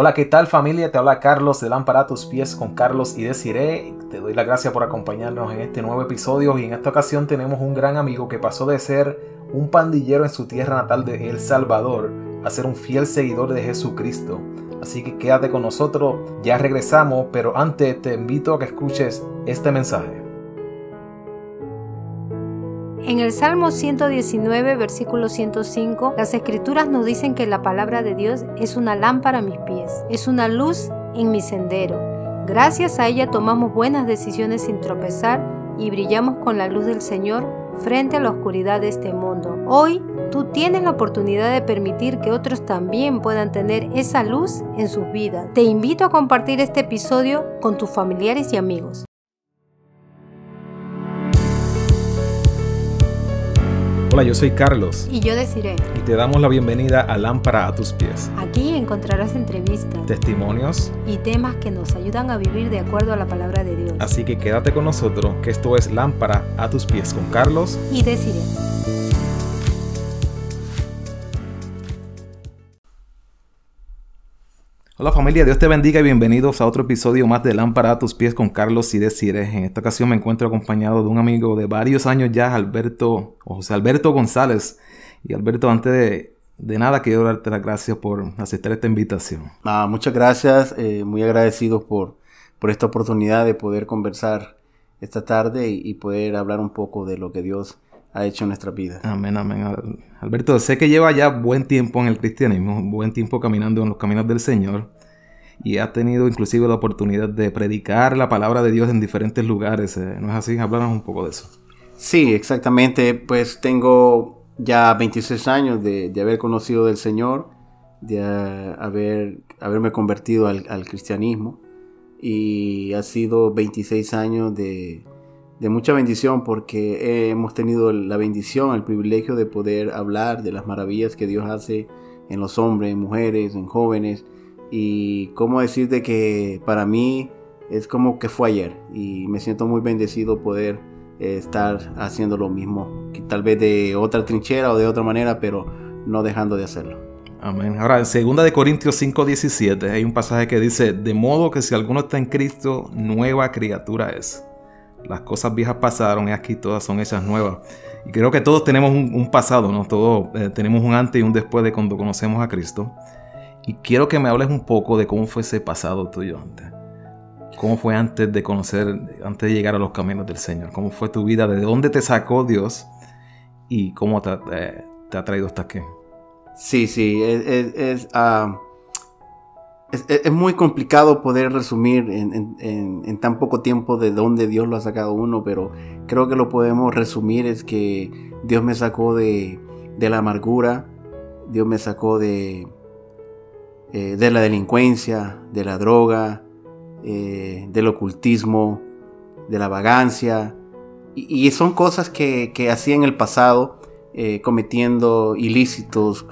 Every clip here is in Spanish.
Hola, ¿qué tal familia? Te habla Carlos de Lámpara a tus pies con Carlos y Desiree. Te doy las gracias por acompañarnos en este nuevo episodio y en esta ocasión tenemos un gran amigo que pasó de ser un pandillero en su tierra natal de El Salvador a ser un fiel seguidor de Jesucristo. Así que quédate con nosotros, ya regresamos, pero antes te invito a que escuches este mensaje. En el Salmo 119, versículo 105, las escrituras nos dicen que la palabra de Dios es una lámpara a mis pies, es una luz en mi sendero. Gracias a ella tomamos buenas decisiones sin tropezar y brillamos con la luz del Señor frente a la oscuridad de este mundo. Hoy tú tienes la oportunidad de permitir que otros también puedan tener esa luz en sus vidas. Te invito a compartir este episodio con tus familiares y amigos. Hola, yo soy Carlos. Y yo deciré. Y te damos la bienvenida a Lámpara a tus pies. Aquí encontrarás entrevistas, testimonios y temas que nos ayudan a vivir de acuerdo a la palabra de Dios. Así que quédate con nosotros, que esto es Lámpara a tus pies con Carlos y Desiree. Hola familia, Dios te bendiga y bienvenidos a otro episodio más de Lámpara a tus pies con Carlos y Desire. En esta ocasión me encuentro acompañado de un amigo de varios años ya, Alberto, o José Alberto González. Y Alberto, antes de, nada quiero darte las gracias por aceptar esta invitación. Ah, muchas gracias, eh, muy agradecido por, por esta oportunidad de poder conversar esta tarde y, y poder hablar un poco de lo que Dios ha hecho en nuestra vida. Amén, amén. Alberto, sé que lleva ya buen tiempo en el cristianismo, buen tiempo caminando en los caminos del Señor y ha tenido inclusive la oportunidad de predicar la palabra de Dios en diferentes lugares. Eh, ¿No es así? Háblanos un poco de eso. Sí, exactamente. Pues tengo ya 26 años de, haber conocido del Señor, de haber, haberme convertido al, al cristianismo y ha sido 26 años de de mucha bendición porque hemos tenido la bendición, el privilegio de poder hablar de las maravillas que Dios hace en los hombres, en mujeres, en jóvenes. Y cómo decirte que para mí es como que fue ayer y me siento muy bendecido poder eh, estar haciendo lo mismo, tal vez de otra trinchera o de otra manera, pero no dejando de hacerlo. Amén. Ahora, en 2 de Corintios 5:17 hay un pasaje que dice, de modo que si alguno está en Cristo, nueva criatura es las cosas viejas pasaron y aquí todas son esas nuevas. Y creo que todos tenemos un, pasado, ¿no? Todos eh, tenemos un antes y un después de cuando conocemos a Cristo. Y quiero que me hables un poco de cómo fue ese pasado tuyo antes. ¿Cómo fue antes de conocer, antes de llegar a los caminos del Señor? ¿Cómo fue tu vida? ¿De dónde te sacó Dios? ¿Y cómo te, eh, ha traído hasta aquí? Sí, sí, es, ah, es, muy complicado poder resumir en, tan poco tiempo de dónde Dios lo ha sacado uno, pero creo que lo podemos resumir es que Dios me sacó de, la amargura, Dios me sacó de, eh, de la delincuencia, de la droga, eh, del ocultismo, de la vagancia, y, son cosas que, que hacía en el pasado, eh, cometiendo ilícitos,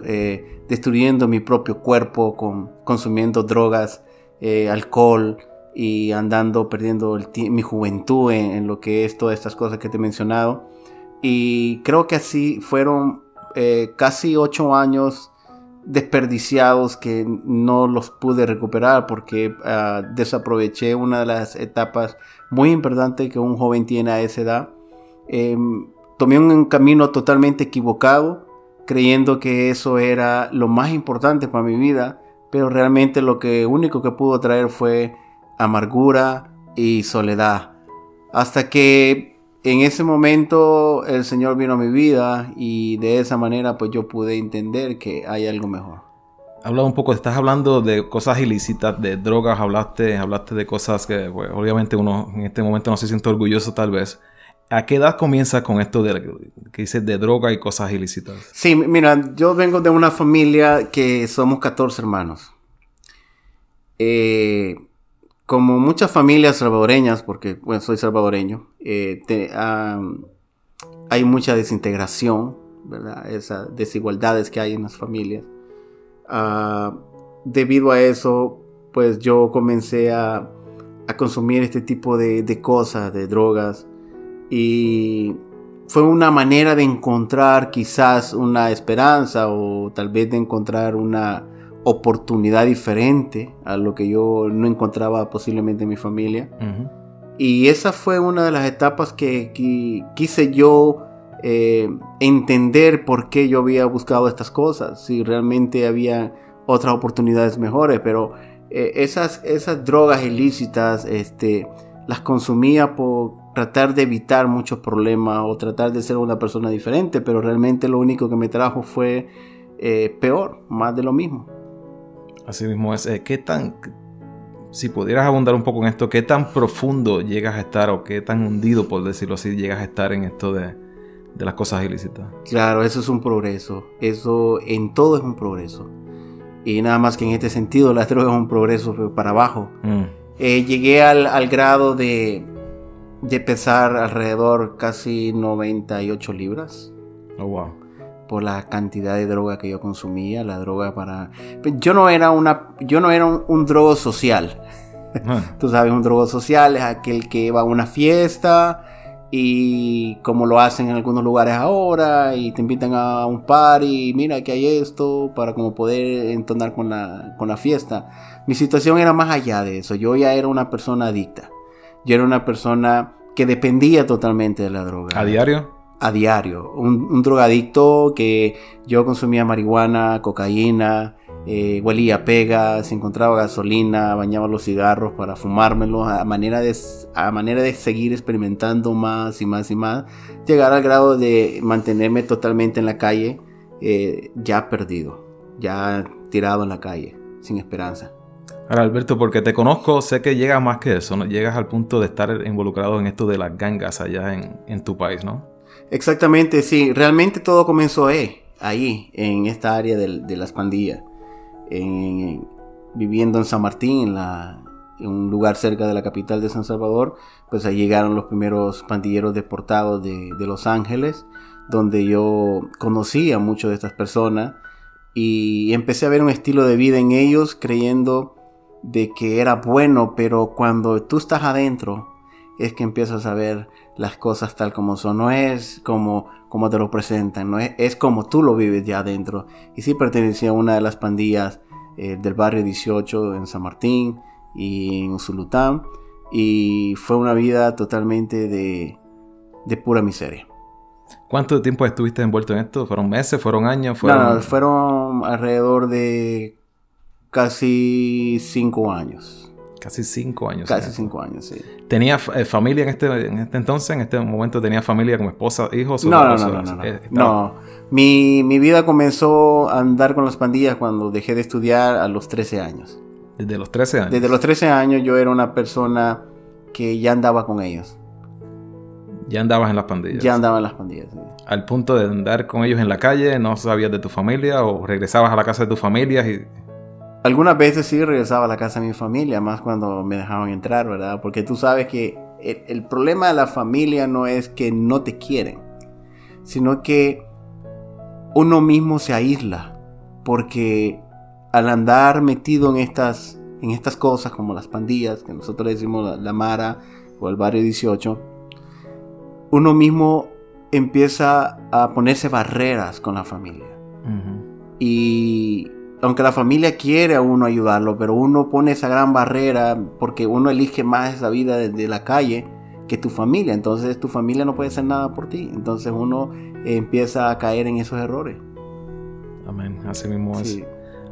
destruyendo mi propio cuerpo, con, consumiendo drogas, eh, alcohol y andando perdiendo mi juventud en, lo que es todas estas cosas que te he mencionado. Y creo que así fueron eh, casi ocho años desperdiciados que no los pude recuperar porque ah, desaproveché una de las etapas muy importantes que un joven tiene a esa edad. Em, tomé un camino totalmente equivocado creyendo que eso era lo más importante para mi vida, pero realmente lo único que pudo traer fue amargura y soledad. Hasta que en ese momento el Señor vino a mi vida y de esa manera pues yo pude entender que hay algo mejor. Habla un poco, estás hablando de cosas ilícitas, de drogas, hablaste, hablaste de cosas que pues, obviamente uno en este momento no se siente orgulloso tal vez. ¿A qué edad comienza con esto de que dices de droga y cosas ilícitas? Sí, mira, yo vengo de una familia que somos 14 hermanos. Eh, como muchas familias salvadoreñas, porque bueno, soy salvadoreño, eh, hay mucha desintegración, ¿verdad? Esas desigualdades que hay en las familias. Ah, debido a eso, pues yo comencé a, consumir este tipo de, de cosas, de drogas y fue una manera de encontrar quizás una esperanza o tal vez de encontrar una, oportunidad diferente a lo que yo no encontraba posiblemente en mi familia. Y esa fue una de las etapas que, quise yo eh, entender por qué yo había buscado estas cosas, si realmente había otras oportunidades mejores, pero eh, esas, esas drogas ilícitas este, las consumía por tratar de evitar muchos problemas o tratar de ser una persona diferente, pero realmente lo único que me trajo fue eh, peor, más de lo mismo. Así mismo es. Eh, ¿Qué tan, si pudieras abundar un poco en esto, qué tan profundo llegas a estar o qué tan hundido, por decirlo así, llegas a estar en esto de, las cosas ilícitas? Claro, eso es un progreso. Eso en todo es un progreso. Y nada más que en este sentido, la droga es un progreso para abajo. Mm. Eh, llegué al, grado de, de pesar alrededor casi 98 libras. Oh, wow por la cantidad de droga que yo consumía, la droga para... Yo no era, una, yo no era un, drogo social. Ah. Tú sabes, un drogo social es aquel que va a una fiesta y como lo hacen en algunos lugares ahora y te invitan a un par y mira que hay esto para como poder entonar con la, con la fiesta. Mi situación era más allá de eso, yo ya era una persona adicta. Yo era una persona que dependía totalmente de la droga. ¿A diario? a diario. Un, drogadicto que yo consumía marihuana, cocaína, eh, huelía pega, se encontraba gasolina, bañaba los cigarros para fumármelos a manera, de, a manera de seguir experimentando más y más y más, llegar al grado de mantenerme totalmente en la calle, eh, ya perdido, ya tirado en la calle, sin esperanza. Ahora, Alberto, porque te conozco, sé que llegas más que eso, ¿no? Llegas al punto de estar involucrado en esto de las gangas allá en, en tu país, ¿no? Exactamente, sí. Realmente todo comenzó ahí, ahí, en esta área de, las pandillas. viviendo en San Martín, en, un lugar cerca de la capital de San Salvador, pues ahí llegaron los primeros pandilleros deportados de, Los Ángeles, donde yo conocí a muchas de estas personas y empecé a ver un estilo de vida en ellos creyendo de que era bueno, pero cuando tú estás adentro es que empiezas a ver las cosas tal como son. No es como, como te lo presentan, no es, es como tú lo vives ya adentro. Y sí pertenecía a una de las pandillas eh, del barrio 18 en San Martín y en Usulután. Y fue una vida totalmente de, de pura miseria. ¿Cuánto tiempo estuviste envuelto en esto? ¿Fueron meses? ¿Fueron años? ¿Fueron... No, fueron alrededor de casi cinco años. Casi cinco años. Casi cinco años, sí. ¿Tenía eh, familia en este, en este entonces? ¿En este momento tenía familia como esposa, hijos? No, no, no, no, no, eh, no. Mi, mi, vida comenzó a andar con las pandillas cuando dejé de estudiar a los 13 años. ¿Desde los 13 años? Desde los 13 años yo era una persona que ya andaba con ellos. ¿Ya andabas en las pandillas? Ya andaba en las pandillas, sí. Al punto de andar con ellos en la calle, ¿no sabías de tu familia o regresabas a la casa de tu familia y algunas veces sí regresaba a la casa de mi familia, más cuando me dejaban entrar, ¿verdad? Porque tú sabes que el, problema de la familia no es que no te quieren, sino que uno mismo se aísla. Porque al andar metido en estas, en estas cosas como las pandillas, que nosotros decimos la, Mara o el barrio 18, uno mismo empieza a ponerse barreras con la familia. Y aunque la familia quiere a uno ayudarlo, pero uno pone esa gran barrera porque uno elige más esa vida desde la calle que tu familia. Entonces tu familia no puede hacer nada por ti. Entonces uno empieza a caer en esos errores. Amén, así mismo es.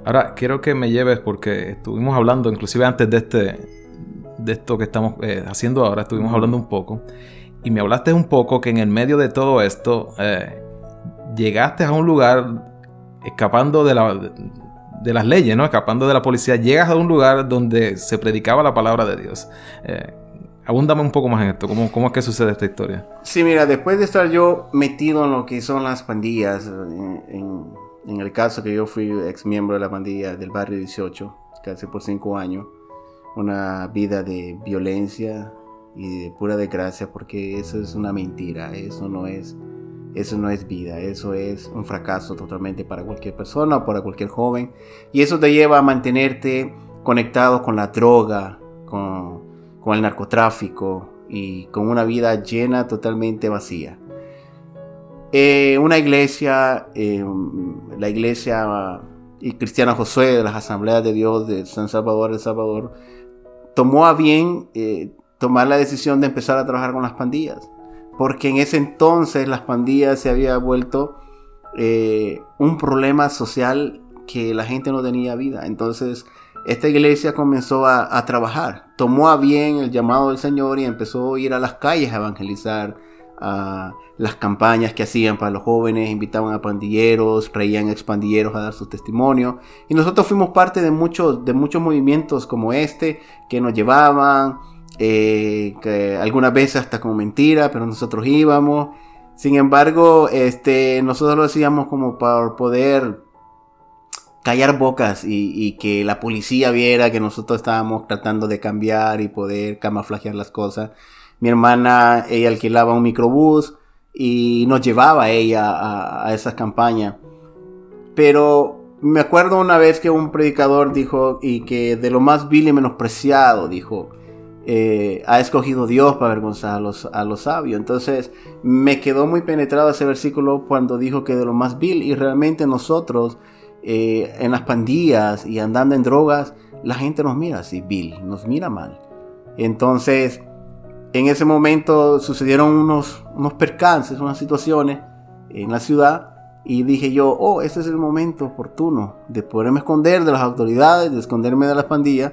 Ahora quiero que me lleves porque estuvimos hablando, inclusive antes de este, de esto que estamos eh, haciendo ahora, estuvimos hablando un poco y me hablaste un poco que en el medio de todo esto eh, llegaste a un lugar escapando de la de las leyes, ¿no? Escapando de la policía, llegas a un lugar donde se predicaba la palabra de Dios. Eh, abúndame un poco más en esto, ¿Cómo, ¿cómo, es que sucede esta historia? Sí, mira, después de estar yo metido en lo que son las pandillas, en, el caso que yo fui ex miembro de la pandilla del barrio 18, casi por cinco años, una vida de violencia y de pura desgracia, porque eso es una mentira, eso no es eso no es vida, eso es un fracaso totalmente para cualquier persona para cualquier joven. Y eso te lleva a mantenerte conectado con la droga, con, el narcotráfico y con una vida llena totalmente vacía. Eh, una iglesia, eh, la iglesia y Cristiana Josué de las Asambleas de Dios de San Salvador, El Salvador, tomó a bien eh, tomar la decisión de empezar a trabajar con las pandillas. Porque en ese entonces las pandillas se había vuelto eh, un problema social que la gente no tenía vida. Entonces esta iglesia comenzó a, trabajar, tomó a bien el llamado del Señor y empezó a ir a las calles a evangelizar, a las campañas que hacían para los jóvenes, invitaban a pandilleros, traían expandilleros a dar sus testimonios. Y nosotros fuimos parte de muchos, de muchos movimientos como este que nos llevaban, eh, algunas veces hasta como mentira, pero nosotros íbamos. Sin embargo, este, nosotros lo hacíamos como para poder callar bocas y, y, que la policía viera que nosotros estábamos tratando de cambiar y poder camuflajear las cosas. Mi hermana, ella alquilaba un microbús y nos llevaba ella a, a esas campañas. Pero me acuerdo una vez que un predicador dijo, y que de lo más vil y menospreciado, dijo, eh, ha escogido Dios para avergonzar a los, sabios. Entonces me quedó muy penetrado ese versículo cuando dijo que de lo más vil y realmente nosotros eh, en las pandillas y andando en drogas, la gente nos mira así, vil, nos mira mal. Entonces en ese momento sucedieron unos, unos percances, unas situaciones en la ciudad y dije yo, oh, este es el momento oportuno de poderme esconder de las autoridades, de esconderme de las pandillas,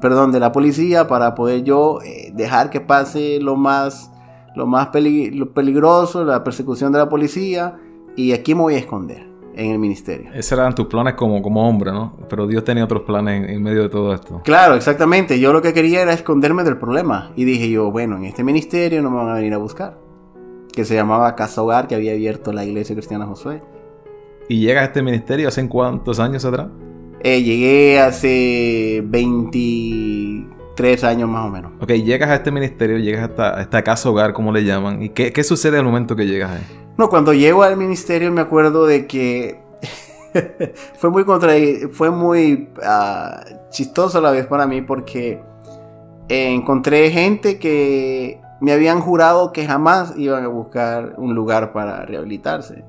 perdón, de la policía para poder yo eh, dejar que pase lo más, lo más lo peligroso, la persecución de la policía y aquí me voy a esconder en el ministerio. Esos eran tus planes como, como hombre, ¿no? Pero Dios tenía otros planes en, medio de todo esto. Claro, exactamente. Yo lo que quería era esconderme del problema. Y dije yo, bueno, en este ministerio no me van a venir a buscar. Que se llamaba Casa Hogar, que había abierto la iglesia cristiana Josué. ¿Y llegas a este ministerio hace cuántos años atrás? Eh, llegué hace 23 años más o menos. Ok, llegas a este ministerio, llegas a esta, Casa Hogar, como le llaman. ¿Y qué, qué sucede al momento que llegas ahí? No, cuando llego al ministerio me acuerdo de que fue muy contra fue muy uh, chistoso a la vez para mí porque encontré gente que me habían jurado que jamás iban a buscar un lugar para rehabilitarse.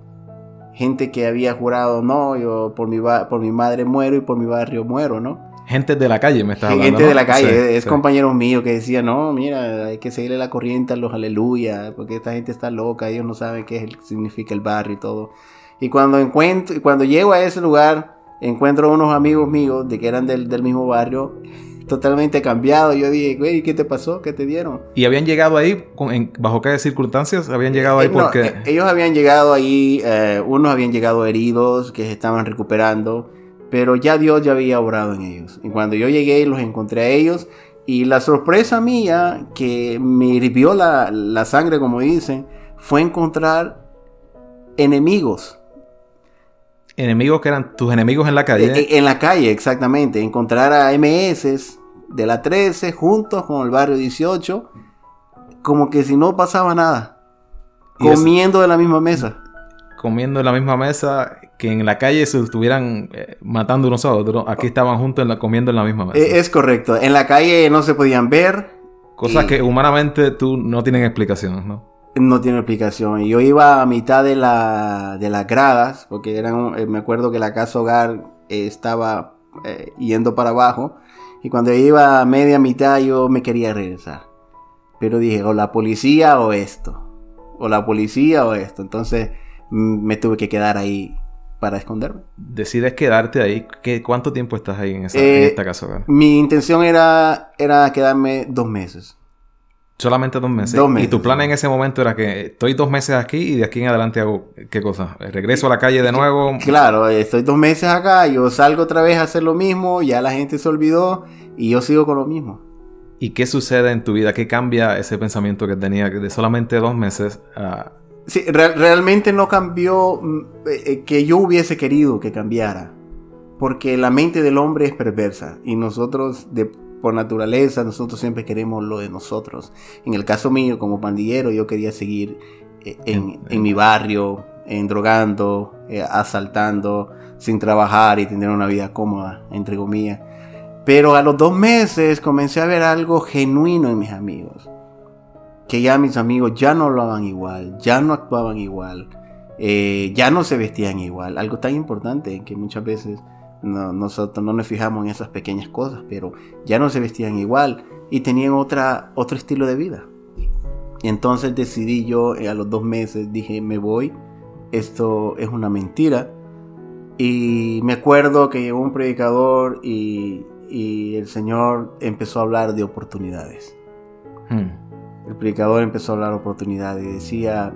Gente que había jurado, no, yo por mi, por mi madre muero y por mi barrio muero, ¿no? Gente de la calle, me estás hablando. Gente de la calle, es compañero mío que decía, no, mira, hay que seguirle la corriente a los aleluya, porque esta gente está loca, ellos no saben qué significa el barrio y todo. Y cuando encuentro, cuando llego a ese lugar, encuentro unos amigos míos de que eran del, del mismo barrio, totalmente cambiado. Yo dije, güey, ¿qué te pasó? ¿Qué te dieron? ¿Y habían llegado ahí? en, ¿Bajo qué circunstancias habían llegado ahí? Eh, porque... eh, ellos habían llegado ahí, eh, unos habían llegado heridos, que se estaban recuperando pero ya Dios ya había obrado en ellos. Y cuando yo llegué los encontré a ellos y la sorpresa mía que me hirvió la, la sangre, como dicen, fue encontrar enemigos. Enemigos que eran tus enemigos en la calle. En, en la calle, exactamente. Encontrar a MS de la 13 juntos con el barrio 18, como que si no pasaba nada. Comiendo de la misma mesa comiendo en la misma mesa que en la calle se estuvieran eh, matando unos a otros. Aquí estaban juntos en la, comiendo en la misma mesa. Es, correcto. En la calle no se podían ver. Cosas y... que humanamente tú no tienen explicación, ¿no? No tiene explicación. Yo iba a mitad de, la, de las gradas, porque eran, eh, me acuerdo que la casa hogar eh, estaba eh, yendo para abajo. Y cuando iba a media mitad yo me quería regresar. Pero dije, o la policía o esto. O la policía o esto. Entonces me tuve que quedar ahí para esconderme. Decides quedarte ahí. ¿Qué, ¿Cuánto tiempo estás ahí en, esa, eh, en esta casa? Mi intención era, era quedarme dos meses. Solamente dos meses. Dos meses. Y tu plan en ese momento era que estoy dos meses aquí y de aquí en adelante hago qué cosa? ¿Regreso a la calle de nuevo? Claro, estoy dos meses acá, yo salgo otra vez a hacer lo mismo, ya la gente se olvidó y yo sigo con lo mismo. ¿Y qué sucede en tu vida? ¿Qué cambia ese pensamiento que tenía de solamente dos meses a Sí, re realmente no cambió eh, que yo hubiese querido que cambiara. Porque la mente del hombre es perversa. Y nosotros, de, por naturaleza, nosotros siempre queremos lo de nosotros. En el caso mío, como pandillero, yo quería seguir eh, en, en, mi barrio, en drogando, eh, asaltando, sin trabajar y tener una vida cómoda, entre comillas. Pero a los dos meses comencé a ver algo genuino en mis amigos que ya mis amigos ya no hablaban igual, ya no actuaban igual, eh, ya no se vestían igual. Algo tan importante que muchas veces No, nosotros no nos fijamos en esas pequeñas cosas, pero ya no se vestían igual y tenían otra, otro estilo de vida. Y entonces decidí yo eh, a los dos meses, dije, me voy, esto es una mentira. Y me acuerdo que llegó un predicador y, y el Señor empezó a hablar de oportunidades. Hmm. El predicador empezó a hablar de oportunidades y decía,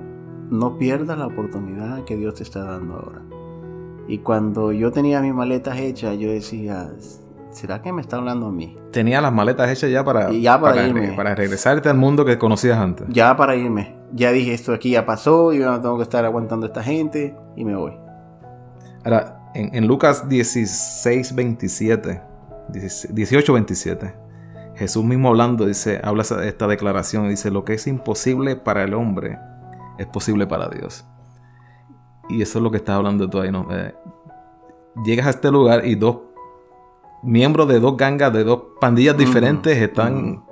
no pierdas la oportunidad que Dios te está dando ahora. Y cuando yo tenía mis maletas hechas, yo decía, ¿será que me está hablando a mí? Tenía las maletas hechas ya para, para, irme. para regresarte al mundo que conocías antes. Ya para irme. Ya dije, esto aquí ya pasó, yo no tengo que estar aguantando a esta gente y me voy. Ahora, en, Lucas 16, 27, 18, 27, Jesús mismo hablando, dice, habla esta declaración, dice, lo que es imposible para el hombre es posible para Dios. Y eso es lo que estás hablando tú ahí, ¿no? Eh, llegas a este lugar y dos miembros de dos gangas, de dos pandillas diferentes, están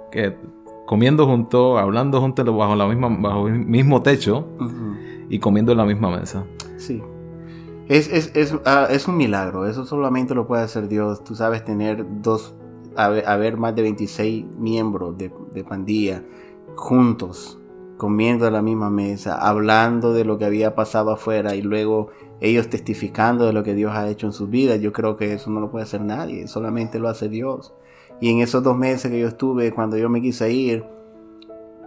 comiendo juntos, hablando juntos bajo, la misma, bajo el mismo techo y comiendo en la misma mesa. Sí. Es, es, es, ah, es, un milagro, eso solamente lo puede hacer Dios. Tú sabes tener dos, haber, más de 26 miembros de, de pandilla juntos comiendo a la misma mesa, hablando de lo que había pasado afuera y luego ellos testificando de lo que Dios ha hecho en sus vidas. Yo creo que eso no lo puede hacer nadie, solamente lo hace Dios. Y en esos dos meses que yo estuve, cuando yo me quise ir,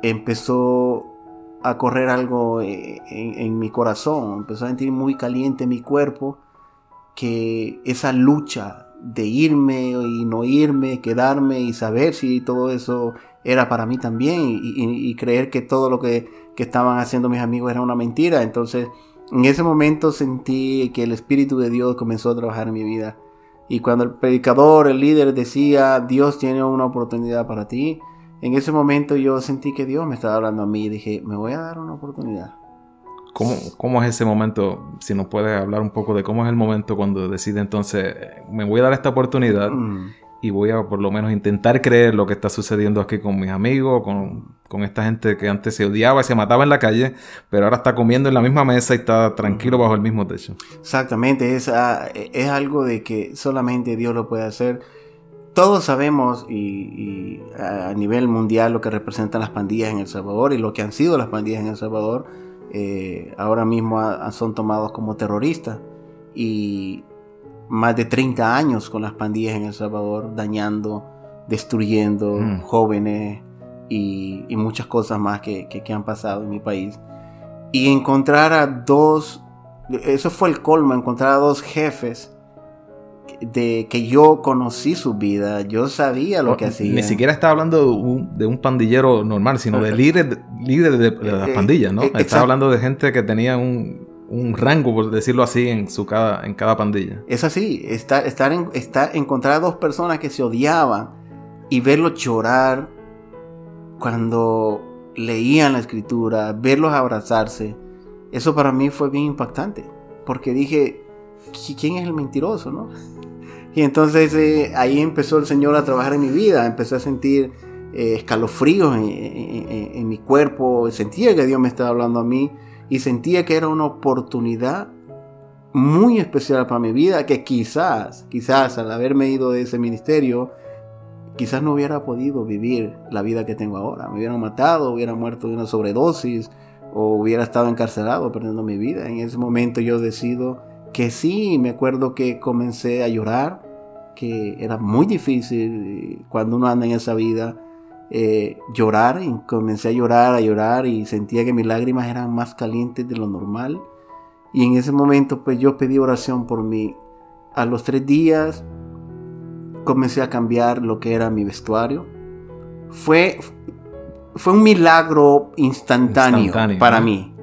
empezó a correr algo en, en mi corazón, empezó a sentir muy caliente mi cuerpo, que esa lucha de irme y no irme, quedarme y saber si todo eso era para mí también y, creer que todo lo que, estaban haciendo mis amigos era una mentira. Entonces, en ese momento sentí que el Espíritu de Dios comenzó a trabajar en mi vida. Y cuando el predicador, el líder decía, Dios tiene una oportunidad para ti, en ese momento yo sentí que Dios me estaba hablando a mí y dije, me voy a dar una oportunidad. ¿Cómo, ¿Cómo, es ese momento? Si nos puedes hablar un poco de cómo es el momento cuando decide entonces, me voy a dar esta oportunidad mm y voy a por lo menos intentar creer lo que está sucediendo aquí con mis amigos, con, esta gente que antes se odiaba y se mataba en la calle, pero ahora está comiendo en la misma mesa y está tranquilo bajo el mismo techo. Exactamente, es, ah, es algo de que solamente Dios lo puede hacer. Todos sabemos y, a nivel mundial lo que representan las pandillas en El Salvador y lo que han sido las pandillas en El Salvador. Eh, ahora mismo son tomados como terroristas y más de 30 años con las pandillas en El Salvador, dañando, destruyendo mm. jóvenes y, muchas cosas más que, han pasado en mi país. Y encontrar a dos, eso fue el colmo, encontrar a dos jefes de que yo conocí su vida, yo sabía lo que hacían. Ni siquiera estaba hablando de un, pandillero normal, sino de líder, líder de, las eh, pandillas, ¿no? Eh, estaba hablando de gente que tenía un, un rango, por decirlo así, en, su cada, en cada pandilla. Es así, estar, estar, en, encontrar a dos personas que se odiaban y verlos llorar cuando leían la escritura, verlos abrazarse, eso para mí fue bien impactante, porque dije, ¿quién es el mentiroso, no? Y entonces eh, ahí empezó el Señor a trabajar en mi vida, empecé a sentir eh, escalofríos en, mi cuerpo, sentía que Dios me estaba hablando a mí y sentía que era una oportunidad muy especial para mi vida que quizás, quizás al haberme ido de ese ministerio, quizás no hubiera podido vivir la vida que tengo ahora. Me hubieran matado, hubiera muerto de una sobredosis o hubiera estado encarcelado perdiendo mi vida. En ese momento yo decido que sí, me acuerdo que comencé a llorar, que era muy difícil cuando uno anda en esa vida eh, llorar y comencé a llorar, a llorar y sentía que mis lágrimas eran más calientes de lo normal. Y en ese momento pues yo pedí oración por mí. A los tres días comencé a cambiar lo que era mi vestuario. Fue, fue un milagro instantáneo, para mí.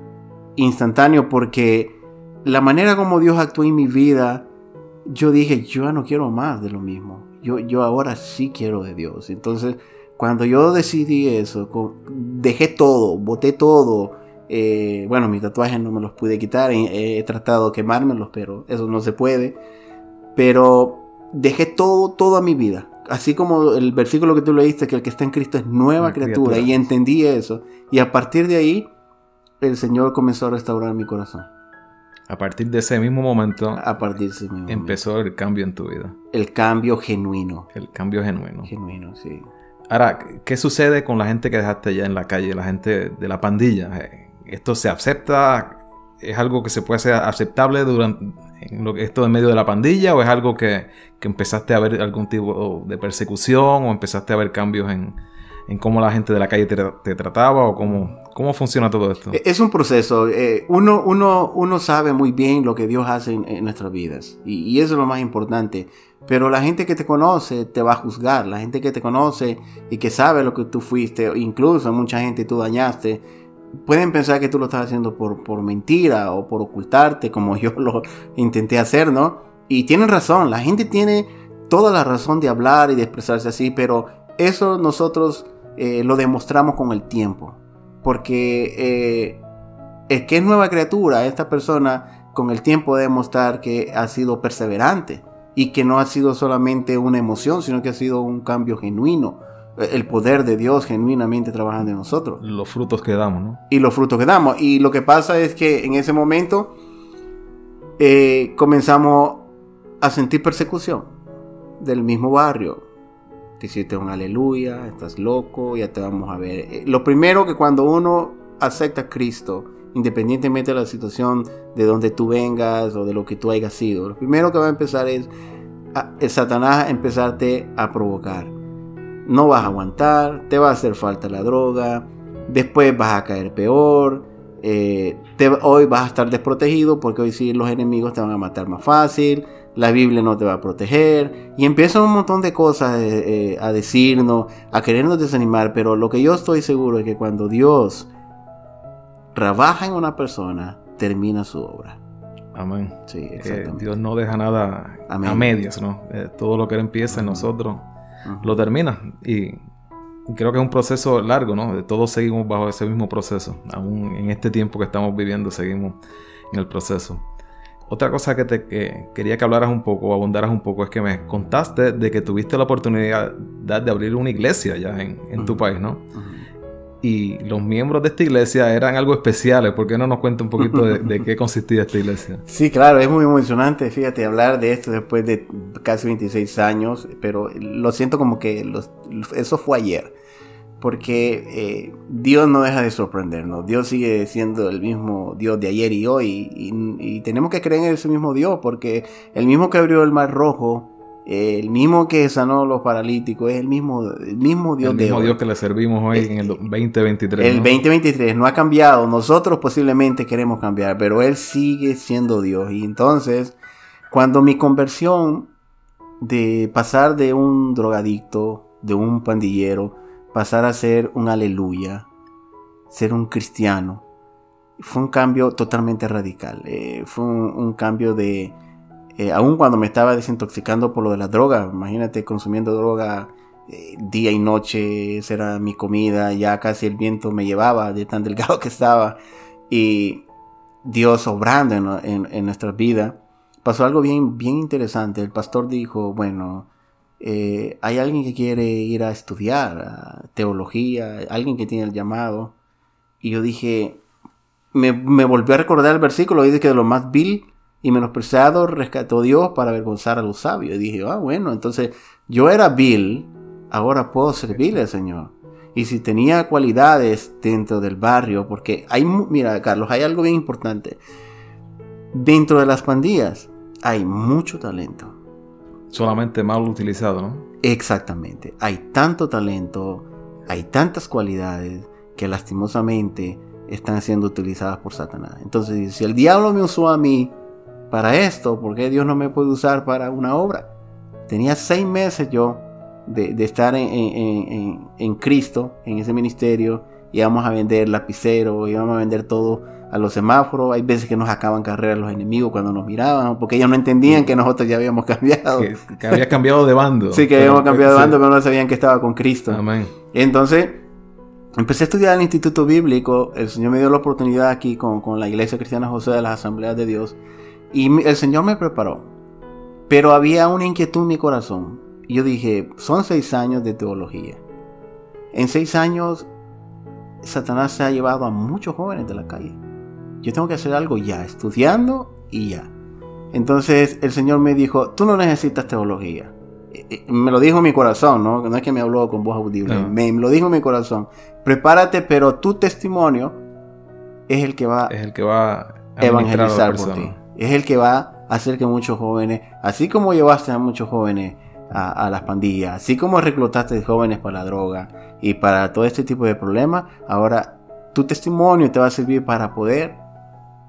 Instantáneo porque la manera como Dios actuó en mi vida, yo dije, yo ya no quiero más de lo mismo. Yo, yo ahora sí quiero de Dios. Entonces cuando yo decidí eso, dejé todo, boté todo. Eh, bueno, mis tatuajes no me los pude quitar, he, tratado de quemármelos, pero eso no se puede. Pero dejé todo, toda mi vida. Así como el versículo que tú leíste, que el que está en Cristo es nueva criatura, y entendí eso. Y a partir de ahí, el Señor comenzó a restaurar mi corazón. A partir de ese mismo momento, A partir de ese mismo momento. empezó el cambio en tu vida. El cambio genuino. El cambio genuino. Genuino, sí. Ahora, ¿qué sucede con la gente que dejaste ya en la calle, la gente de la pandilla? Eh, ¿Esto se acepta? ¿Es algo que se puede ser aceptable durante esto en medio de la pandilla? ¿O es algo que, que empezaste a ver algún tipo de persecución? ¿O empezaste a ver cambios en, en cómo la gente de la calle te, trataba? ¿O cómo, cómo funciona todo esto? E- Es un proceso. eh, uno, uno, uno sabe muy bien lo que Dios hace en, en nuestras vidas. Y, y eso es lo más importante. Pero la gente que te conoce te va a juzgar. La gente que te conoce y que sabe lo que tú fuiste, incluso mucha gente tú dañaste, pueden pensar que tú lo estás haciendo por, mentira o por ocultarte, como yo lo intenté hacer, ¿no? Y tienen razón. La gente tiene toda la razón de hablar y de expresarse así, pero eso nosotros eh, lo demostramos con el tiempo. Porque eh, el que es nueva criatura, esta persona con el tiempo demostrar que ha sido perseverante y que no ha sido solamente una emoción, sino que ha sido un cambio genuino. eh, El poder de Dios genuinamente trabajando en nosotros Los frutos que damos, ¿no? y los frutos que damos. Y lo que pasa es que en ese momento eh, comenzamos a sentir persecución del mismo barrio. Te hiciste un aleluya, estás loco, ya te vamos a ver. Eh, Lo primero que cuando uno acepta a Cristo, independientemente de la situación de donde tú vengas o de lo que tú hayas sido, lo primero que va a empezar es el Satanás empezarte a provocar. No vas a aguantar, te va a hacer falta la droga, después vas a caer peor, eh, hoy vas a estar desprotegido porque hoy sí los enemigos te van a matar más fácil, la Biblia no te va a proteger y empiezan un montón de cosas eh, eh, a decirnos, a querernos desanimar, pero lo que yo estoy seguro es que cuando Dios trabaja en una persona, termina su obra. Amén. Sí, exactamente. Dios no deja nada Amén. a medias, ¿no? Eh, todo lo que Él empieza en nosotros lo termina. Y creo que es un proceso largo, ¿no? Todos seguimos bajo ese mismo proceso. Aún en este tiempo que estamos viviendo, seguimos en el proceso. Otra cosa que te que quería que hablaras un poco, o abundaras un poco, es que me contaste de que tuviste la oportunidad de abrir una iglesia ya en, en tu país, ¿no? Ujú. Y los miembros de esta iglesia eran algo especiales. ¿Por qué no nos cuenta un poquito de, de qué consistía esta iglesia? Sí, claro, es muy emocionante, fíjate, hablar de esto después de casi 26 años, pero lo siento como que los- eso fue ayer, porque eh, Dios no deja de sorprendernos, Dios sigue siendo el mismo Dios de ayer y hoy, y, y tenemos que creer en ese mismo Dios, porque el mismo que abrió el mar rojo, el mismo que sanó los paralíticos, es el mismo, el mismo Dios el de mismo hoy. Dios que le servimos hoy en el 2023. El ¿no? 2023 no ha cambiado. Nosotros posiblemente queremos cambiar, pero Él sigue siendo Dios. Y entonces, cuando mi conversión de pasar de un drogadicto, de un pandillero, pasar a ser un aleluya, ser un cristiano, fue un cambio totalmente radical. Eh, fue un, un cambio de... eh, aun cuando me estaba desintoxicando por lo de la droga, imagínate consumiendo droga eh, día y noche, esa era mi comida, ya casi el viento me llevaba de tan delgado que estaba. Y Dios obrando en, en- en nuestra vida, pasó algo bien, bien interesante. El pastor dijo, bueno, eh, hay alguien que quiere ir a estudiar teología, alguien que tiene el llamado. Y yo dije, me, me volvió a recordar el versículo, dice que de lo más vil y menospreciado rescató Dios para avergonzar a los sabios. Y dije, ah, bueno, entonces yo era vil, ahora puedo servirle al Señor. Y si tenía cualidades dentro del barrio, porque hay, mira, Carlos, hay algo bien importante. Dentro de las pandillas hay mucho talento. Solamente mal utilizado, ¿no? Exactamente. Hay tanto talento, hay tantas cualidades que lastimosamente están siendo utilizadas por Satanás. Entonces, si el diablo me usó a mí para esto, ¿por qué Dios no me puede usar para una obra? Tenía seis meses yo de, de estar en, en- en- en Cristo, en ese ministerio. Íbamos a vender lapicero, íbamos a vender todo a los semáforos. Hay veces que nos acaban carreras los enemigos cuando nos miraban, porque ellos no entendían que nosotros ya habíamos cambiado. Que, que había cambiado de bando. Sí, que Pero- habíamos cambiado de sí. bando, pero no sabían que estaba con Cristo. Amén. Entonces, empecé a estudiar en el Instituto Bíblico. El Señor me dio la oportunidad aquí con, con la Iglesia Cristiana José de las Asambleas de Dios. Y el Señor me preparó. Pero había una inquietud en mi corazón. Y yo dije, son seis años de teología. En seis años, Satanás se ha llevado a muchos jóvenes de la calle. Yo tengo que hacer algo ya, estudiando y ya. Entonces el Señor me dijo, tú no necesitas teología. Eh, eh, Me lo dijo mi corazón, ¿no? No es que me habló con voz audible. No. Me, me lo dijo mi corazón. Prepárate, pero tu testimonio es el que va Es el que va a evangelizar por ti. Es el que va a hacer que muchos jóvenes, así como llevaste a muchos jóvenes a, a las pandillas, así como reclutaste jóvenes para la droga y para todo este tipo de problemas, ahora tu testimonio te va a servir para poder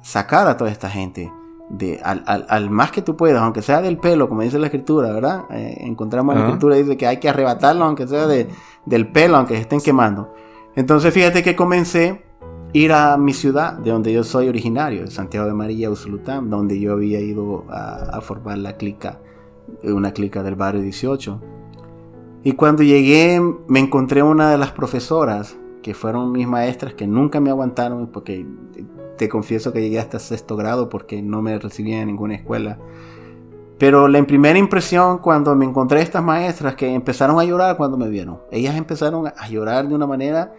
sacar a toda esta gente de, al, al- al más que tú puedas, aunque sea del pelo, como dice la escritura, ¿verdad? Eh, encontramos en la escritura, dice que hay que arrebatarlo, aunque sea de- del pelo, aunque se estén quemando. Entonces fíjate que comencé ir a mi ciudad, de donde yo soy originario, Santiago de María, Usulután, donde yo había ido a, a formar la clica, una clica del barrio 18. Y cuando llegué me encontré una de las profesoras, que fueron mis maestras, que nunca me aguantaron, porque te confieso que llegué hasta sexto grado porque no me recibían en ninguna escuela. Pero la primera impresión cuando me encontré estas maestras que empezaron a llorar cuando me vieron. Ellas empezaron a llorar de una manera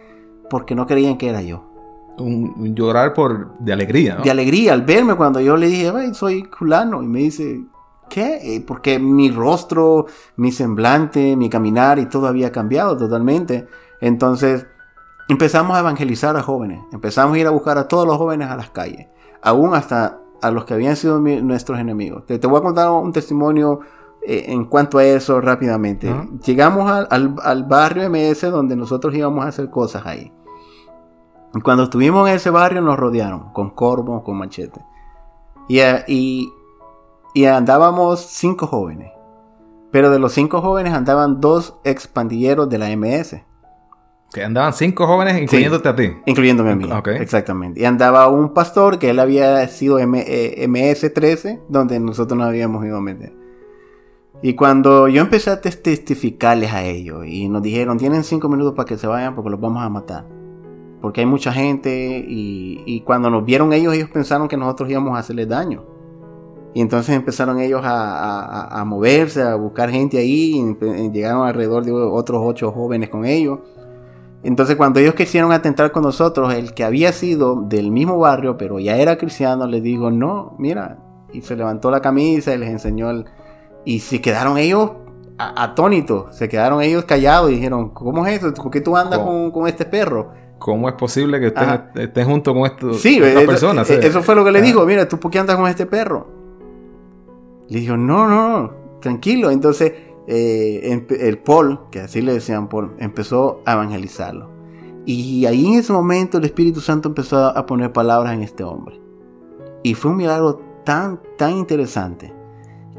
porque no creían que era yo. Un, un llorar por, de alegría, ¿no? De alegría al verme cuando yo le dije, "Ay, soy culano. Y me dice, ¿qué? Eh, Porque mi rostro, mi semblante, mi caminar y todo había cambiado totalmente. Entonces empezamos a evangelizar a jóvenes. Empezamos a ir a buscar a todos los jóvenes a las calles. Aún hasta a los que habían sido mi- nuestros enemigos. Te, te voy a contar un testimonio eh, en cuanto a eso rápidamente. Llegamos al, al- al barrio MS donde nosotros íbamos a hacer cosas ahí. Y cuando estuvimos en ese barrio nos rodearon con corvos, con machete. Y, eh, y, y andábamos cinco jóvenes. Pero de los cinco jóvenes andaban dos expandilleros de la MS, Que andaban cinco jóvenes, incluyéndote a ti. incluyéndome a mí. Ok. Exactamente. Y andaba un pastor que él había sido M- eh, MS-13, donde nosotros nos habíamos ido a meter. Y cuando yo empecé a tes- testificarles a ellos y nos dijeron, tienen cinco minutos para que se vayan porque los vamos a matar. Porque hay mucha gente y, y cuando nos vieron ellos, ellos pensaron que nosotros íbamos a hacerles daño. Y entonces empezaron ellos a, a- a- a moverse, a buscar gente ahí. y empe- llegaron alrededor de otros ocho jóvenes con ellos. Entonces cuando ellos quisieron atentar con nosotros, el que había sido del mismo barrio, pero ya era cristiano, les dijo, no, mira. Y se levantó la camisa y les enseñó el... Y se quedaron ellos atónitos, se quedaron ellos callados y dijeron, ¿cómo es eso? ¿Por qué tú andas con, con este perro? ¿Cómo es posible que estés, Ajá. estés junto con esto, Sí, esta eso, persona? eh, eso fue lo que le Ajá. dijo, mira, ¿tú por qué andas con este perro? Le dijo, no, no, no, tranquilo. Entonces eh, el Paul, que así le decían Paul, empezó a evangelizarlo. Y ahí en ese momento el Espíritu Santo empezó a poner palabras en este hombre. Y fue un milagro tan, tan interesante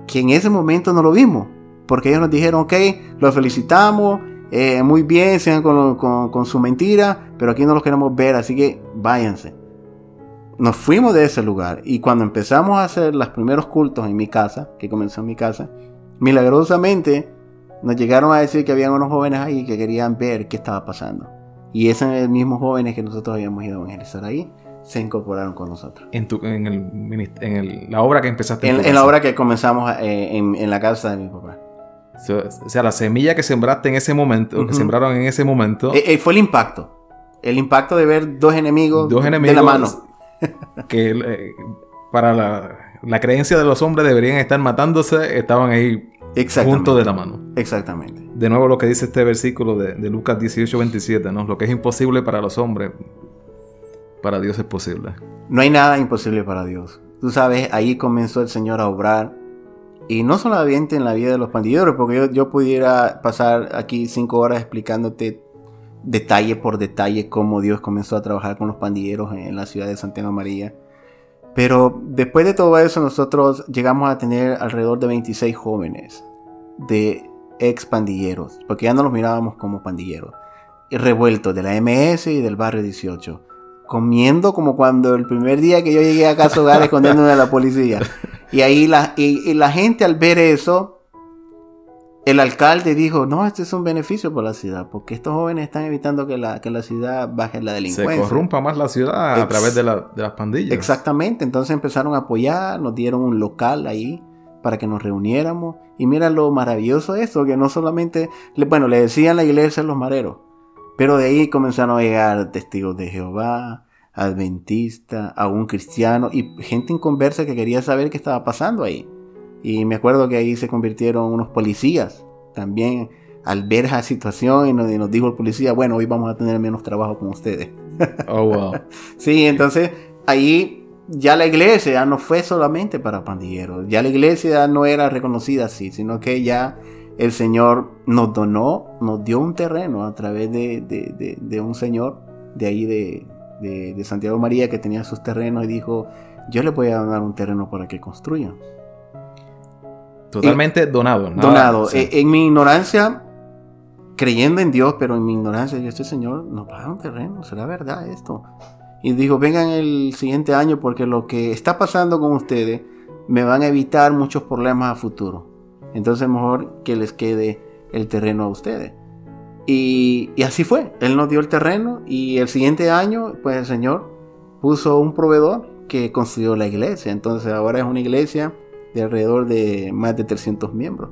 que en ese momento no lo vimos. Porque ellos nos dijeron, ok, lo felicitamos, eh, muy bien, sigan con, con- con su mentira, pero aquí no los queremos ver, así que váyanse. Nos fuimos de ese lugar y cuando empezamos a hacer los primeros cultos en mi casa, que comenzó en mi casa, milagrosamente nos llegaron a decir que había unos jóvenes ahí que querían ver qué estaba pasando. Y esos mismos jóvenes que nosotros habíamos ido a evangelizar ahí, se incorporaron con nosotros. En, tu- en, el, minist- en el- la obra que empezaste En, en la obra que comenzamos eh, en la casa de mi papá. O sea, la semilla que sembraste en ese momento, que Ujú. sembraron en ese momento, Eh, eh, fue el impacto. El impacto de ver dos enemigos, dos enemigos de la mano. que eh, para la, la creencia de los hombres deberían estar matándose, estaban ahí juntos de la mano. Exactamente. De nuevo lo que dice este versículo de, de Lucas 18, 27, ¿no? Lo que es imposible para los hombres, para Dios es posible. No hay nada imposible para Dios. Tú sabes, ahí comenzó el Señor a obrar. Y no solamente en la vida de los pandilleros, porque yo, pudiera pasar aquí cinco horas explicándote detalle por detalle cómo Dios comenzó a trabajar con los pandilleros en, la ciudad de Santiago María. Pero después de todo eso, nosotros llegamos a tener alrededor de 26 jóvenes de ex pandilleros, porque ya no los mirábamos como pandilleros, revueltos de la MS y del barrio 18 comiendo como cuando el primer día que yo llegué a casa hogar escondiéndome de la policía. Y ahí la, y, y la gente al ver eso, el alcalde dijo, no, este es un beneficio para la ciudad, porque estos jóvenes están evitando que la, que la ciudad baje la Se delincuencia. corrompa más la ciudad a través de, la- de las pandillas. Exactamente, entonces empezaron a apoyar, nos dieron un local ahí para que nos reuniéramos. Y mira lo maravilloso de esto, que no solamente, le- bueno, le decían la iglesia los mareros, pero de ahí comenzaron a llegar testigos de Jehová, adventista, a un cristiano y gente inconversa que quería saber qué estaba pasando ahí. Y me acuerdo que ahí se convirtieron unos policías también al ver esa situación y nos, dijo el policía, bueno, hoy vamos a tener menos trabajo con ustedes. Oh, wow. sí, entonces ahí ya la iglesia ya no fue solamente para pandilleros, ya la iglesia no era reconocida así, sino que ya el Señor nos donó, nos dio un terreno a través de, un señor de ahí de, Santiago María que tenía sus terrenos y dijo, yo le voy a donar un terreno para que construyan. Totalmente donado. donado. E, en, mi ignorancia, creyendo en Dios, pero en mi ignorancia, yo, este Señor nos va a dar un terreno, será verdad esto. Y dijo, vengan el siguiente año porque lo que está pasando con ustedes me van a evitar muchos problemas a futuro. Entonces mejor que les quede el terreno a ustedes. Y, así fue. Él nos dio el terreno y el siguiente año, pues el Señor puso un proveedor que construyó la iglesia. Entonces ahora es una iglesia de alrededor de más de 300 miembros.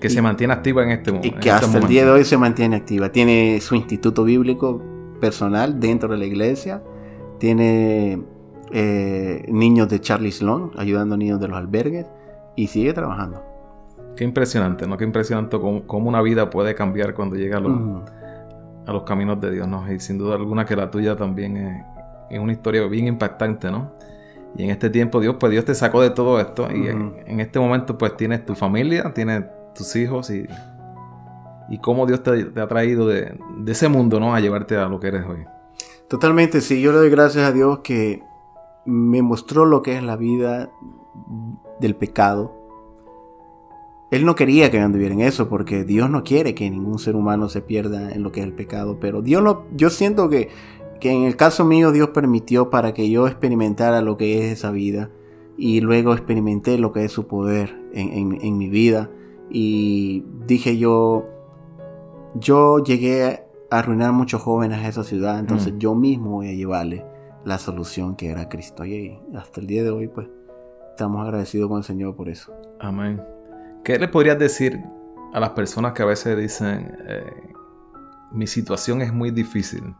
Que se mantiene activa en este momento. Y que hasta el día de hoy se mantiene activa. Tiene su instituto bíblico personal dentro de la iglesia. Tiene eh, niños de Charlie Sloan ayudando a niños de los albergues. Y sigue trabajando. Qué impresionante, ¿no? Qué impresionante cómo, una vida puede cambiar cuando llega a los, a los caminos de Dios, ¿no? Y sin duda alguna que la tuya también es, una historia bien impactante, ¿no? Y en este tiempo Dios, pues Dios te sacó de todo esto y en, este momento pues tienes tu familia, tienes tus hijos y, y cómo Dios te, ha traído de, de, ese mundo, ¿no? A llevarte a lo que eres hoy. Totalmente, sí, yo le doy gracias a Dios que me mostró lo que es la vida del pecado, él no quería que yo anduviera en eso porque Dios no quiere que ningún ser humano se pierda en lo que es el pecado. Pero Dios lo, yo siento que, que en el caso mío Dios permitió para que yo experimentara lo que es esa vida y luego experimenté lo que es su poder en, mi vida. Y dije yo, yo llegué a arruinar muchos jóvenes a esa ciudad, entonces mm. yo mismo voy a llevarle la solución que era Cristo. Y hasta el día de hoy, pues, estamos agradecidos con el Señor por eso. Amén. ¿Qué le podrías decir a las personas que a veces dicen, eh, mi situación es muy difícil?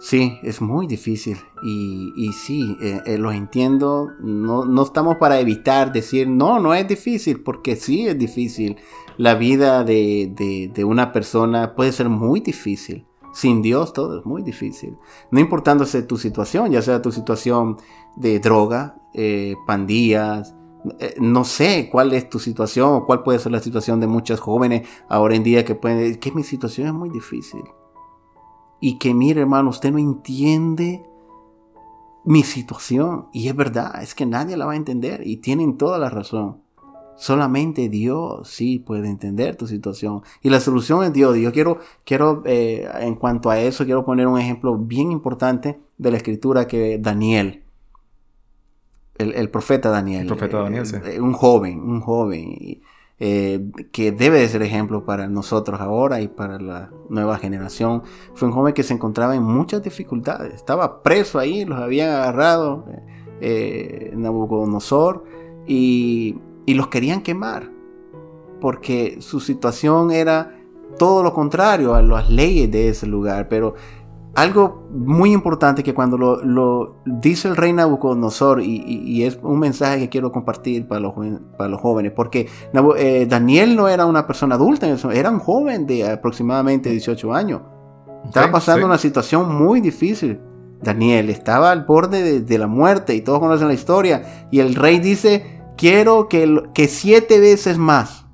Sí, es muy difícil y, y sí, eh, eh, lo entiendo. No, no, estamos para evitar decir, no, no es difícil, porque sí es difícil. La vida de, de, de, una persona puede ser muy difícil. Sin Dios todo es muy difícil. No importándose tu situación, ya sea tu situación de droga, pandillas, eh, no sé cuál es tu situación o cuál puede ser la situación de muchos jóvenes ahora en día que pueden decir que mi situación es muy difícil. Y que mire hermano, usted no entiende mi situación. Y es verdad, es que nadie la va a entender y tienen toda la razón. Solamente Dios sí puede entender tu situación. Y la solución es Dios. Yo quiero, quiero eh, en cuanto a eso, quiero poner un ejemplo bien importante de la escritura que Daniel el, profeta Daniel. El profeta Daniel, sí. Eh, un joven, un joven. Eh, que debe de ser ejemplo para nosotros ahora y para la nueva generación. Fue un joven que se encontraba en muchas dificultades. Estaba preso ahí, los habían agarrado eh, Nabucodonosor y, y los querían quemar. Porque su situación era todo lo contrario a las leyes de ese lugar. Pero algo muy importante que cuando lo, dice el rey Nabucodonosor, y, es un mensaje que quiero compartir para los, para los jóvenes, porque eh, Daniel no era una persona adulta, era un joven de aproximadamente 18 años. Estaba pasando una situación muy difícil. Daniel estaba al borde de, la muerte y todos conocen la historia. Y el rey dice, quiero que, que siete veces más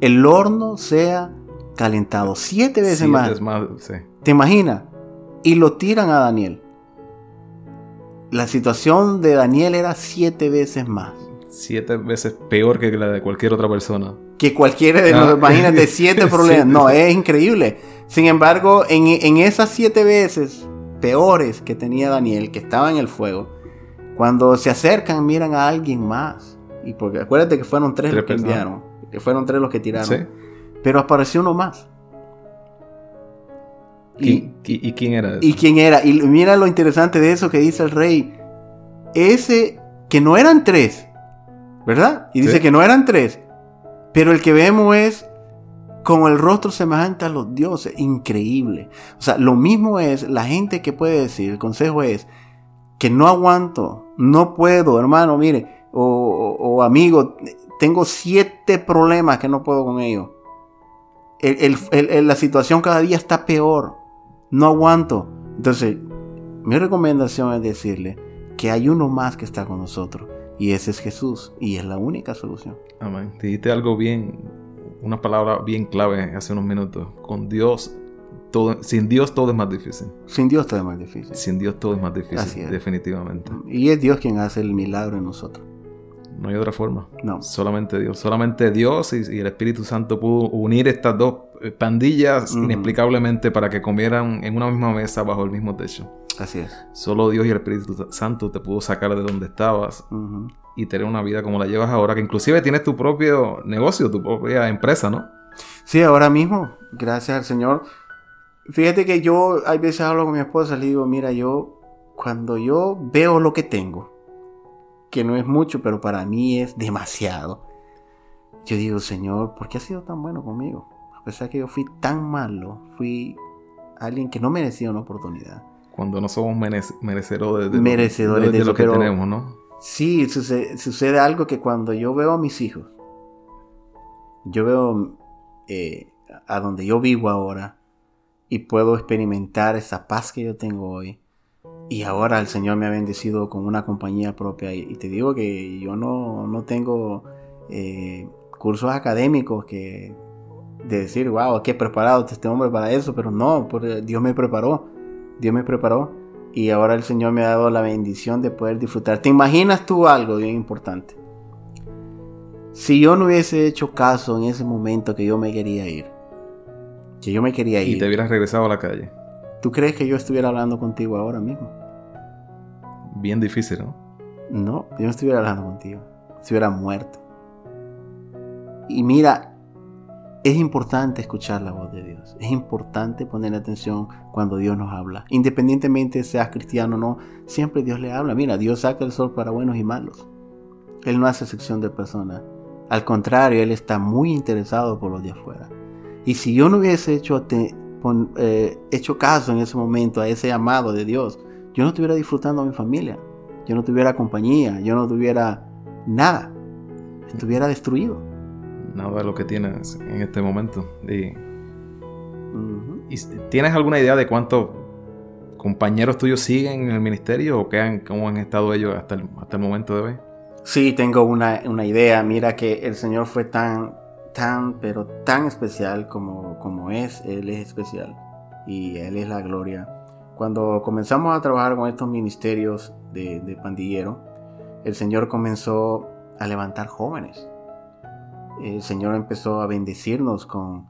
el horno sea calentado. Siete veces más. más sí. ¿Te imaginas? Y lo tiran a Daniel. La situación de Daniel era siete veces más. Siete veces peor que la de cualquier otra persona. Que cualquiera de ah. imagínate, siete problemas. No, es increíble. Sin embargo, en, esas siete veces peores que tenía Daniel, que estaba en el fuego, cuando se acercan, miran a alguien más. Y porque acuérdate que fueron tres, los que enviaron. Que fueron tres los que tiraron. Pero apareció uno más. ¿Y, quién era? ¿Y quién era? Y mira lo interesante de eso que dice el rey. Ese que no eran tres, ¿verdad? Y dice que no eran tres. Pero el que vemos es con el rostro semejante a los dioses. Increíble. O sea, lo mismo es la gente que puede decir, el consejo es que no aguanto, no puedo, hermano, mire, o, amigo, tengo siete problemas que no puedo con ellos. La situación cada día está peor. No aguanto. Entonces, mi recomendación es decirle que hay uno más que está con nosotros. Y ese es Jesús. Y es la única solución. Amén. Dijiste algo bien, una palabra bien clave hace unos minutos. Con Dios, todo, sin Dios todo es más difícil. Sin Dios todo es más difícil. Sin Dios todo es más difícil, definitivamente. Y es Dios quien hace el milagro en nosotros. No hay otra forma. No. Solamente Dios. Solamente Dios y, el Espíritu Santo pudo unir estas dos eh, pandillas inexplicablemente para que comieran en una misma mesa bajo el mismo techo. Así es. Solo Dios y el Espíritu Santo te pudo sacar de donde estabas y tener una vida como la llevas ahora, que inclusive tienes tu propio negocio, tu propia empresa, ¿no? Sí, ahora mismo, gracias al Señor. Fíjate que yo, hay veces hablo con mi esposa, le digo, mira, yo, cuando yo veo lo que tengo, que no es mucho, pero para mí es demasiado. Yo digo, Señor, ¿por qué has sido tan bueno conmigo? A pesar que yo fui tan malo, fui alguien que no merecía una oportunidad. Cuando no somos merecedores de, merecedores de, lo, que tenemos, ¿no? Sí, sucede, algo que cuando yo veo a mis hijos, yo veo eh, a donde yo vivo ahora y puedo experimentar esa paz que yo tengo hoy, y ahora el Señor me ha bendecido con una compañía propia. Y, te digo que yo no, no tengo eh, cursos académicos que de decir, wow, qué preparado este hombre para eso. Pero no, porque Dios me preparó. Dios me preparó. Y ahora el Señor me ha dado la bendición de poder disfrutar. ¿Te imaginas tú algo bien importante? Si yo no hubiese hecho caso en ese momento que yo me quería ir, que yo me quería ir. Y te hubieras regresado a la calle. ¿Tú crees que yo estuviera hablando contigo ahora mismo? Bien difícil, ¿no? No, yo no estuviera hablando contigo. Estuviera muerto. Y mira, es importante escuchar la voz de Dios. Es importante poner atención cuando Dios nos habla. Independientemente seas cristiano o no, siempre Dios le habla. Mira, Dios saca el sol para buenos y malos. Él no hace excepción de personas. Al contrario, Él está muy interesado por los de afuera. Y si yo no hubiese hecho, eh, hecho caso en ese momento a ese llamado de Dios, yo no estuviera disfrutando a mi familia, yo no tuviera compañía, yo no tuviera nada, estuviera destruido. Nada de lo que tienes en este momento. Y, ¿Tienes alguna idea de cuántos compañeros tuyos siguen en el ministerio o qué han, cómo han estado ellos hasta el, hasta el momento de hoy? Sí, tengo una, una, idea. Mira que el Señor fue tan, tan, pero tan especial como, como es. Él es especial y Él es la gloria. Cuando comenzamos a trabajar con estos ministerios de, pandillero, el Señor comenzó a levantar jóvenes. El Señor empezó a bendecirnos con,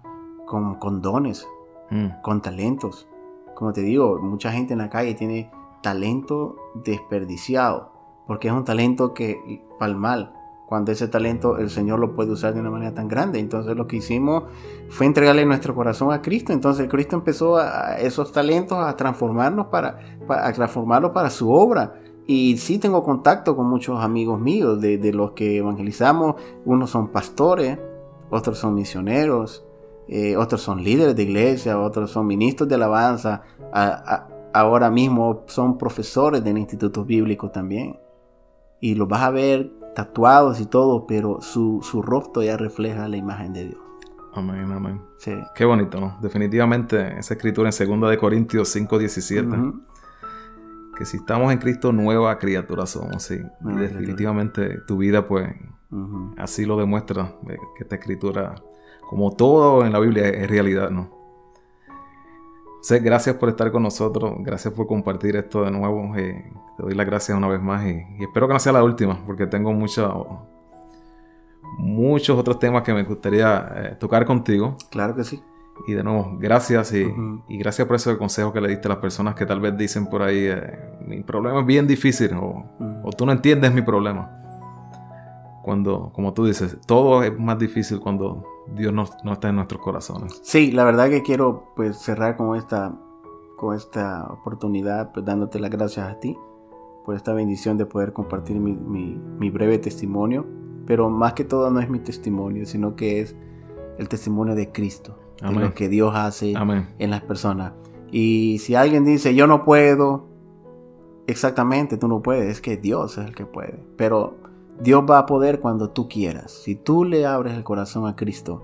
con, dones, mm. con talentos. Como te digo, mucha gente en la calle tiene talento desperdiciado, porque es un talento que, para el mal, cuando ese talento el Señor lo puede usar de una manera tan grande. Entonces lo que hicimos fue entregarle nuestro corazón a Cristo. Entonces Cristo empezó a, esos talentos a transformarnos para, a transformarlos para su obra. Y sí tengo contacto con muchos amigos míos de, los que evangelizamos. Unos son pastores, otros son misioneros, eh, otros son líderes de iglesia, otros son ministros de alabanza. ahora mismo son profesores del instituto bíblico también. Y los vas a ver tatuados y todo, pero su, rostro ya refleja la imagen de Dios. Amén, amén. Sí. Qué bonito, ¿no? Definitivamente esa escritura en 2 de Corintios 5, 17. Que si estamos en Cristo, nueva criatura somos, sí. y definitivamente tu vida, pues, así lo demuestra, eh, que esta escritura, como todo en la Biblia, es realidad, ¿no? Gracias por estar con nosotros, gracias por compartir esto de nuevo. Eh, te doy las gracias una vez más y, espero que no sea la última, porque tengo muchos otros temas que me gustaría eh, tocar contigo. Claro que sí. Y de nuevo, gracias y, gracias por ese consejo que le diste a las personas que tal vez dicen por ahí, eh, mi problema es bien difícil o, o tú no entiendes mi problema. Cuando, como tú dices, todo es más difícil cuando Dios no, está en nuestros corazones. Sí, la verdad que quiero pues cerrar con esta, con esta oportunidad, pues dándote las gracias a ti por esta bendición de poder compartir mi, breve testimonio. Pero más que todo no es mi testimonio, sino que es el testimonio de Cristo, de Amén. lo que Dios hace Amén. en las personas. Y si alguien dice, yo no puedo, exactamente, tú no puedes, es que Dios es el que puede. Pero Dios va a poder cuando tú quieras. Si tú le abres el corazón a Cristo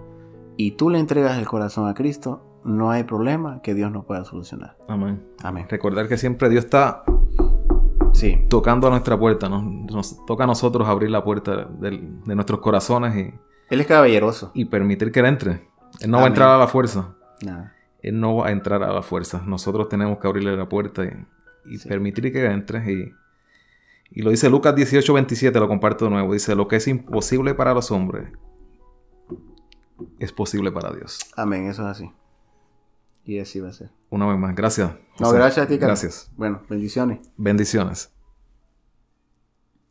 y tú le entregas el corazón a Cristo, no hay problema que Dios no pueda solucionar. Amén. Amén. Recordar que siempre Dios está Sí, tocando a nuestra puerta. Nos, nos toca a nosotros abrir la puerta del- de nuestros corazones y, Él es caballeroso. y permitir que Él entre. Él no va a entrar a la fuerza. Nada. Él no va a entrar a la fuerza. Nosotros tenemos que abrirle la puerta y, y Sí. permitir que entre. Y, y lo dice Lucas 18, 27, lo comparto de nuevo. Dice, lo que es imposible para los hombres es posible para Dios. Amén, eso es así. Y así va a ser. Una vez más, gracias. No, gracias a ti, Carlos. Gracias. Bueno, bendiciones. Bendiciones.